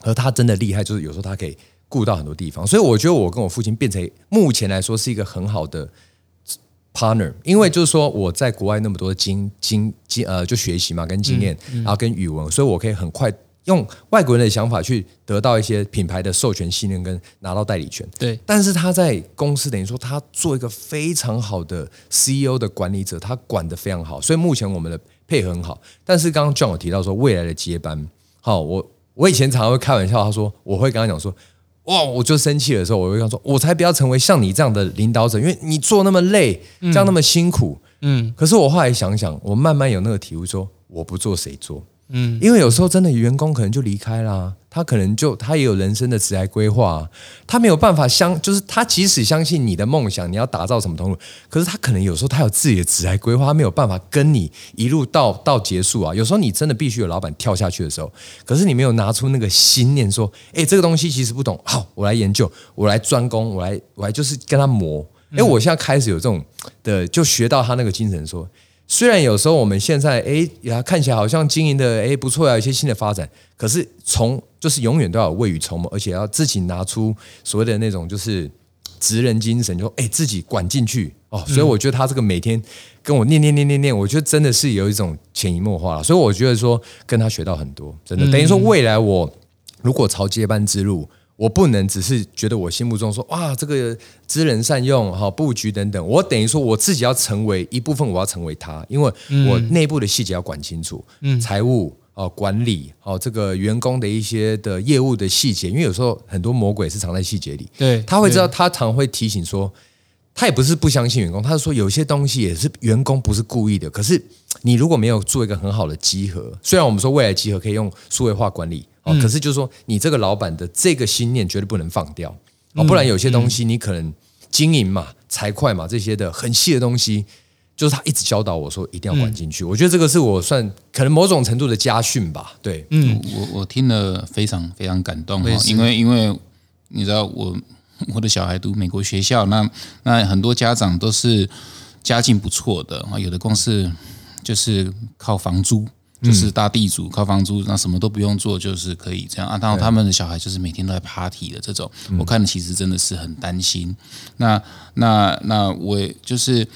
A: 而他真的厉害，就是有时候他可以顾到很多地方。所以我觉得我跟我父亲变成目前来说是一个很好的 partner，因为就是说我在国外那么多经经经呃就学习嘛跟经验，然后跟语文，所以我可以很快。用外国人的想法去得到一些品牌的授权信任跟拿到代理权，
B: 对。
A: 但是他在公司等于说他做一个非常好的 CEO 的管理者，他管得非常好，所以目前我们的配合很好。但是刚刚 John 有提到说未来的接班，好，我我以前常常会开玩笑，他说我会跟他讲说，哇，我就生气的时候，我会跟他说，我才不要成为像你这样的领导者，因为你做那么累，这样那么辛苦，嗯。可是我后来想想，我慢慢有那个体会，说我不做谁做。嗯，因为有时候真的员工可能就离开了，他可能就他也有人生的职业规划，他没有办法相，就是他即使相信你的梦想，你要打造什么通路，可是他可能有时候他有自己的职业规划，他没有办法跟你一路到到结束啊。有时候你真的必须有老板跳下去的时候，可是你没有拿出那个心念说，哎，这个东西其实不懂，好，我来研究，我来专攻，我来我来就是跟他磨。哎，我现在开始有这种的，就学到他那个精神说。虽然有时候我们现在哎呀看起来好像经营的哎不错啊，一些新的发展，可是从就是永远都要未雨绸缪，而且要自己拿出所谓的那种就是职人精神，就哎自己管进去哦。所以我觉得他这个每天跟我念念念念念，我觉得真的是有一种潜移默化了。所以我觉得说跟他学到很多，真的等于说未来我如果朝接班之路。我不能只是觉得我心目中说哇，这个知人善用哈布局等等，我等于说我自己要成为一部分，我要成为他，因为我内部的细节要管清楚，嗯，财务哦管理哦这个员工的一些的业务的细节，因为有时候很多魔鬼是藏在细节里，
B: 对，
A: 他会知道，他常会提醒说，他也不是不相信员工，他是说有些东西也是员工不是故意的，可是你如果没有做一个很好的集合，虽然我们说未来集合可以用数位化管理。哦，可是就是说，你这个老板的这个心念绝对不能放掉哦，不然有些东西你可能经营嘛、财会嘛这些的很细的东西，就是他一直教导我说一定要管进去。我觉得这个是我算可能某种程度的家训吧。对，
C: 嗯，我我听了非常非常感动哈，因为因为你知道我我的小孩读美国学校，那那很多家长都是家境不错的啊，有的公司就是靠房租。就是大地主靠房租，那什么都不用做，就是可以这样啊。然后他们的小孩就是每天都在 party 的这种，我看其实真的是很担心。那那那我就是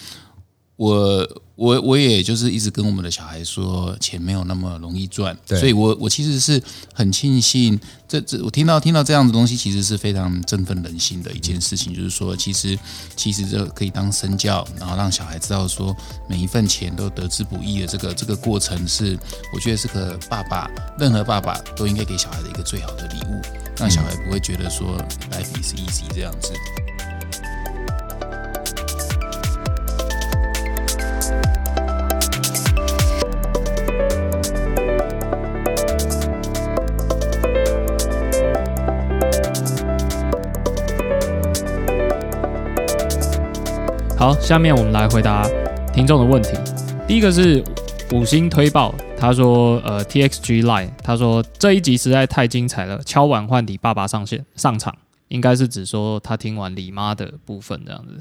C: 我。我我也就是一直跟我们的小孩说，钱没有那么容易赚，所以我我其实是很庆幸，这这我听到听到这样的东西，其实是非常振奋人心的一件事情，就是说，其实其实这可以当身教，然后让小孩知道说，每一份钱都得之不易的这个这个过程，是我觉得是个爸爸，任何爸爸都应该给小孩的一个最好的礼物，让小孩不会觉得说 life is easy 这样子。
B: 好，下面我们来回答听众的问题。第一个是五星推爆，他说呃 TXG Line，他说这一集实在太精彩了，敲碗换李爸爸上线上场，应该是指说他听完李妈的部分这样子。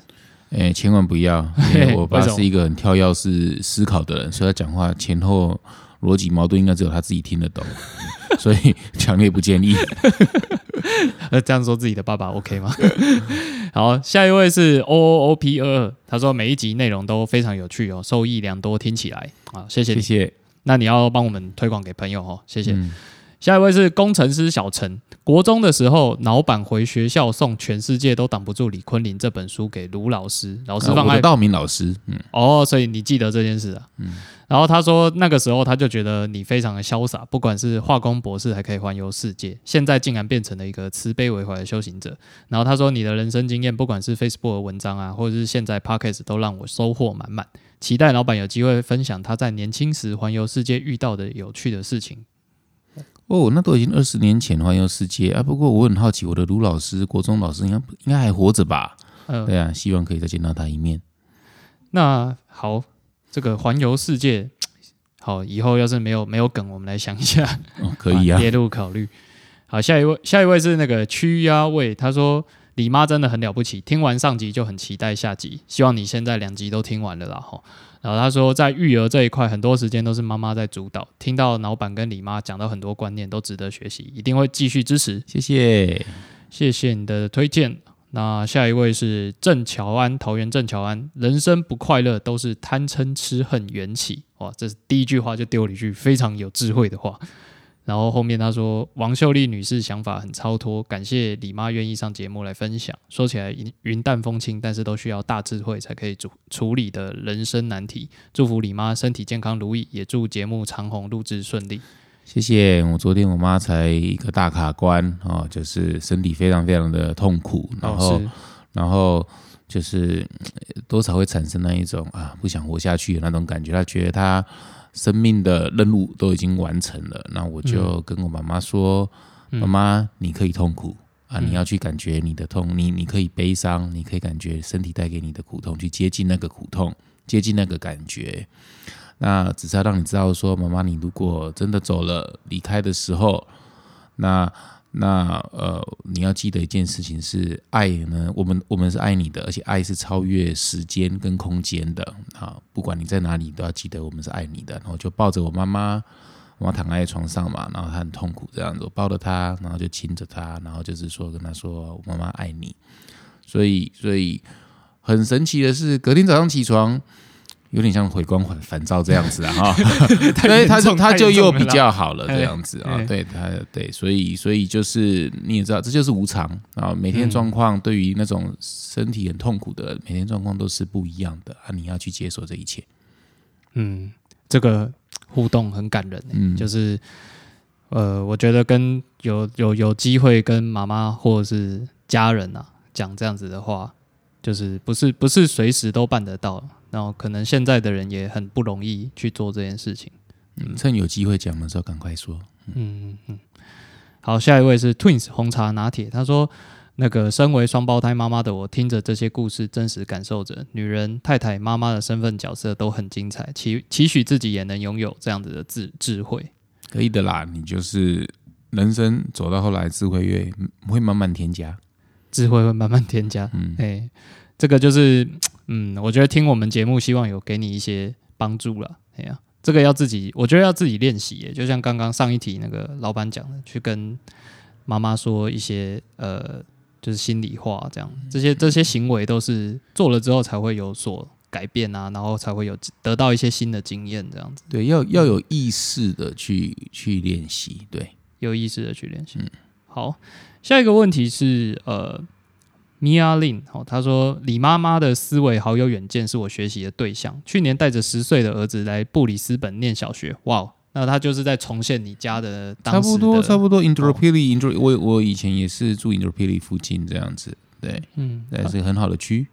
C: 哎，千万不要，我 爸是一个很跳跃式思考的人，所以他讲话前后逻辑矛盾应该只有他自己听得懂，所以强烈不建议。
B: 呃，这样说自己的爸爸 OK 吗？好，下一位是 O O O P 二二，他说每一集内容都非常有趣哦，受益良多，听起来啊，谢谢
C: 谢谢。
B: 那你要帮我们推广给朋友哦，谢谢。下一位是工程师小陈，国中的时候，老板回学校送《全世界都挡不住李坤林》这本书给卢老师，老师放在
C: 道明老师，嗯，
B: 哦，所以你记得这件事啊，嗯。然后他说，那个时候他就觉得你非常的潇洒，不管是化工博士还可以环游世界，现在竟然变成了一个慈悲为怀的修行者。然后他说，你的人生经验，不管是 Facebook 的文章啊，或者是现在 Podcast，都让我收获满满。期待老板有机会分享他在年轻时环游世界遇到的有趣的事情。
C: 哦，那都已经二十年前环游世界啊！不过我很好奇，我的卢老师，国中老师应该应该还活着吧？嗯，对啊，希望可以再见到他一面。
B: 那好。这个环游世界，好，以后要是没有没有梗，我们来想一下，
C: 可以啊，
B: 列入考虑。好，下一位，下一位是那个屈压位，他说李妈真的很了不起，听完上集就很期待下集，希望你现在两集都听完了啦哈。然后他说在育儿这一块，很多时间都是妈妈在主导，听到老板跟李妈讲到很多观念，都值得学习，一定会继续支持，
C: 谢谢，
B: 谢谢你的推荐。那下一位是郑乔安，桃园郑乔安，人生不快乐都是贪嗔痴恨缘起。哇，这是第一句话就丢了一句非常有智慧的话。然后后面他说，王秀丽女士想法很超脱，感谢李妈愿意上节目来分享。说起来云云淡风轻，但是都需要大智慧才可以处处理的人生难题。祝福李妈身体健康如意，也祝节目长虹录制顺利。
C: 谢谢我昨天我妈才一个大卡关啊，就是身体非常非常的痛苦，然后然后就是多少会产生那一种啊不想活下去的那种感觉。她觉得她生命的任务都已经完成了，那我就跟我妈妈说：“妈妈，你可以痛苦啊，你要去感觉你的痛，你你可以悲伤，你可以感觉身体带给你的苦痛，去接近那个苦痛，接近那个感觉。”那只是要让你知道，说妈妈，你如果真的走了离开的时候，那那呃，你要记得一件事情是爱呢。我们我们是爱你的，而且爱是超越时间跟空间的啊。不管你在哪里，都要记得我们是爱你的。然后就抱着我妈妈，我躺在床上嘛，然后她很痛苦这样子，我抱着她，然后就亲着她，然后就是说跟她说，我妈妈爱你。所以所以很神奇的是，隔天早上起床。有点像回光返返照这样子啊，哈，所以他就他就又比较好了这样子啊，对他对，所以所以就是你也知道，这就是无常啊，每天状况对于那种身体很痛苦的每天状况都是不一样的啊，你要去接受这一切。
B: 嗯，这个互动很感人，嗯，就是呃，我觉得跟有有有机会跟妈妈或者是家人啊讲这样子的话，就是不是不是随时都办得到。然后可能现在的人也很不容易去做这件事情，
C: 嗯，趁有机会讲的时候赶快说，
B: 嗯嗯嗯。好，下一位是 Twins 红茶拿铁，他说：“那个身为双胞胎妈妈的我，听着这些故事，真实感受着女人、太太、妈妈的身份角色都很精彩，期期许自己也能拥有这样子的智智慧。
C: 可以的啦，你就是人生走到后来，智慧越会慢慢添加，
B: 智慧会慢慢添加。嗯，哎，这个就是。”嗯，我觉得听我们节目，希望有给你一些帮助了。哎呀，这个要自己，我觉得要自己练习。就像刚刚上一题那个老板讲的，去跟妈妈说一些呃，就是心里话，这样这些这些行为都是做了之后才会有所改变啊，然后才会有得到一些新的经验，这样子。
C: 对，要要有意识的去去练习，对，
B: 有意识的去练习。嗯，好，下一个问题是呃。米亚令，哦，他说李妈妈的思维好有远见，是我学习的对象。去年带着十岁的儿子来布里斯本念小学，哇，那他就是在重现你家的
C: 差不多，差不多。Indropili，Indro，我我以前也是住 Indropili 附近这样子，对，嗯，也是很好的区。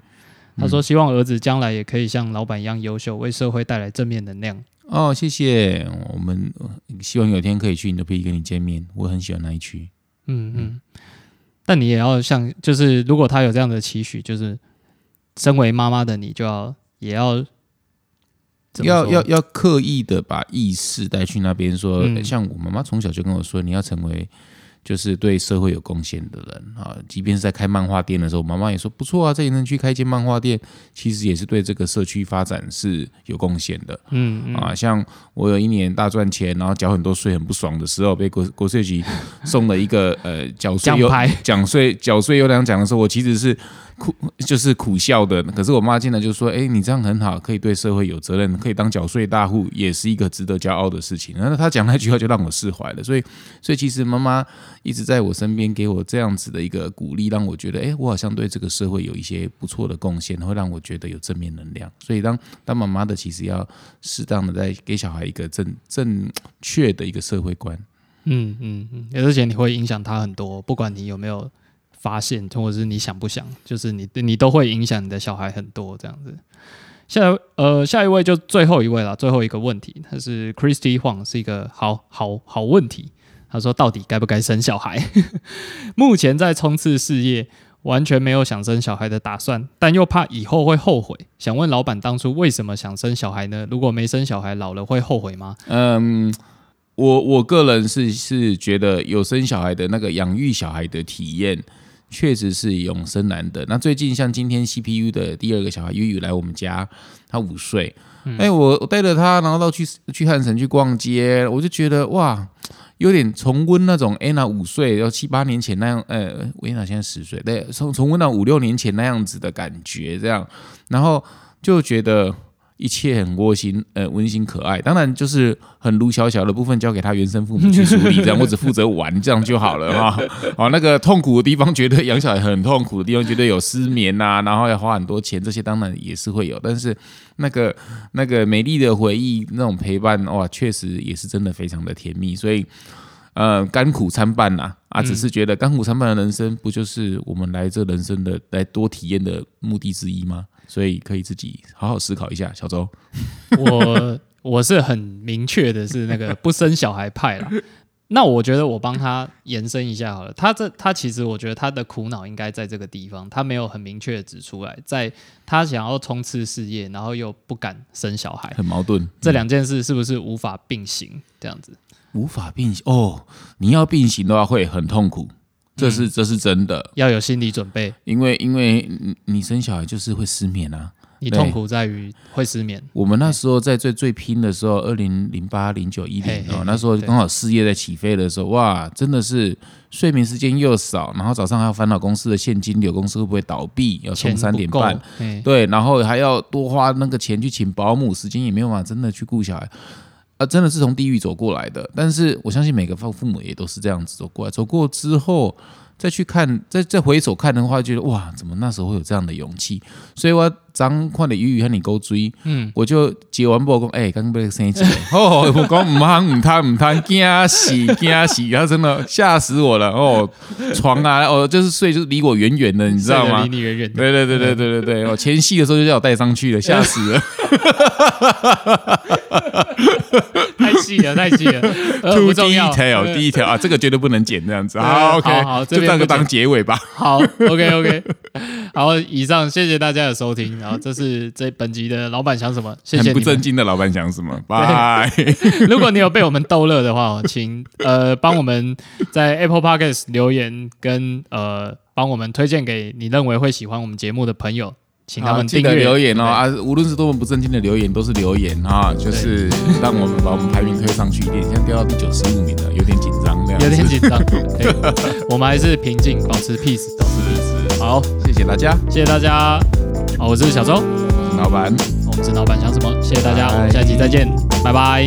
B: 他说希望儿子将来也可以像老板一样优秀，为社会带来正面能量。
C: 哦，谢谢，我们希望有一天可以去 Indropili 跟你见面，我很喜欢那一区。嗯嗯。
B: 但你也要像，就是如果他有这样的期许，就是身为妈妈的你就要也要
C: 要要要刻意的把意识带去那边，说，
B: 嗯。
C: 像我妈妈从小就跟我说，你要成为就是对社会有贡献的人啊。即便是在开漫画店的时候，妈妈也说不错啊，在园区开一间漫画店，其实也是对这个社区发展是有贡献的。
B: 嗯嗯
C: 啊，像我有一年大赚钱，然后缴很多税很不爽的时候，被国国税局送了一个呃缴税优
B: 奖牌
C: 奖税缴税优良奖的时候，我其实是苦就是苦笑的。可是我妈进来就说：“哎、你这样很好，可以对社会有责任，可以当缴税大户，也是一个值得骄傲的事情。”然后她讲那句话就让我释怀了。所以，所以其实妈妈一直在我身边给我这样子的一个鼓励，让我觉得，哎、我好像对这个社会有一些不错的贡献，会让我觉得有正面能量。所以当当妈妈的，其实要适当的在给小孩一个正正确的一个社会观。
B: 嗯嗯嗯，而且你会影响他很多，不管你有没有发现，或者是你想不想，就是你你都会影响你的小孩很多这样子。下呃下一位就最后一位了，最后一个问题，他是 Christy Huang，是一个好好好问题。他说到底该不该生小孩？目前在冲刺事业，完全没有想生小孩的打算，但又怕以后会后悔。想问老板当初为什么想生小孩呢？如果没生小孩，老了会后悔吗？
C: 嗯，我我个人是是觉得有生小孩的那个养育小孩的体验，确实是永生难得。那最近像今天 CPU 的第二个小孩悠悠来我们家，他五岁，哎、我我带着他，然后到去去汉城去逛街，我就觉得哇。有点重温那种安娜五岁，要七八年前那样，呃，维娜现在十岁，对，重重温到五六年前那样子的感觉，这样，然后就觉得一切很窝心，呃，温馨可爱。当然，就是很卢小小的部分交给他原生父母去处理，这样我只负责玩，这样就好了哈。好，那个痛苦的地方，觉得养小孩很痛苦的地方，觉得有失眠呐、然后要花很多钱，这些当然也是会有。但是那个那个美丽的回忆，那种陪伴，哇，确实也是真的非常的甜蜜。所以。呃，甘苦参半呐、啊，只是觉得甘苦参半的人生，不就是我们来这人生的来多体验的目的之一吗？所以可以自己好好思考一下，小周。
B: 我我是很明确的是那个不生小孩派啦。那我觉得我帮他延伸一下好了，他这他其实我觉得他的苦恼应该在这个地方，他没有很明确的指出来，在他想要冲刺事业，然后又不敢生小孩，
C: 很矛盾，
B: 这两件事是不是无法并行？这样子，
C: 无法并行哦。你要并行的话会很痛苦，这是、这是真的，
B: 要有心理准备。
C: 因为因为你你生小孩就是会失眠啊。
B: 你痛苦在于会失眠，
C: 我们那时候在最最拼的时候，二零零八、零九、一零哦那时候刚好事业在起飞的时候，哇，真的是睡眠时间又少，然后早上还要烦恼公司的现金流，公司会不会倒闭，要
B: 钱
C: 从三点半，，对，然后还要多花那个钱去请保姆，时间也没有办法真的去顾小孩，啊，真的是从地狱走过来的。但是我相信每个父父母也都是这样子走过来，走过之后再去看，再再回首看的话，觉得哇，怎么那时候会有这样的勇气？所以我张看的鱼鱼和你勾追，嗯，我就接完波讲，哎、刚刚被生一起，哦，我讲唔通唔通唔通，惊死惊死，然后真的吓死我了哦，床啊，哦，就是睡就是离我远远的，你知道吗
B: 离？你远远的。
C: 对对对对对对对，我前戏的时候就叫我带上去了，吓死了。
B: 太细了，太细了，呃
C: Too
B: 不重要。
C: detail 第一条啊，这个绝对不能剪这样子。好，OK，
B: 好
C: 就当个当结尾吧。
B: 好，OK OK，好，以上谢谢大家的收听，然后这是这本集的老板想什么，谢谢
C: 不正。经的老板想什么？拜。
B: 如果你有被我们逗乐的话，请呃帮我们在 Apple Podcast 留言，跟呃帮我们推荐给你认为会喜欢我们节目的朋友，请他
C: 好，记得
B: 们订阅
C: 留言哦啊！无论是多么不正经的留言，都是留言啊，就是让我们把我们排名推上去一点。现在掉到第九十五名了，有点紧张，
B: 有点紧张，对，我们还是平静，保持 peace。
C: 是是，
B: 好，
C: 谢谢大家，
B: 谢谢大家。好，我是小周，
C: 我是老板。
B: 我们是老板想什么？谢谢大家，我们下期再见，拜拜。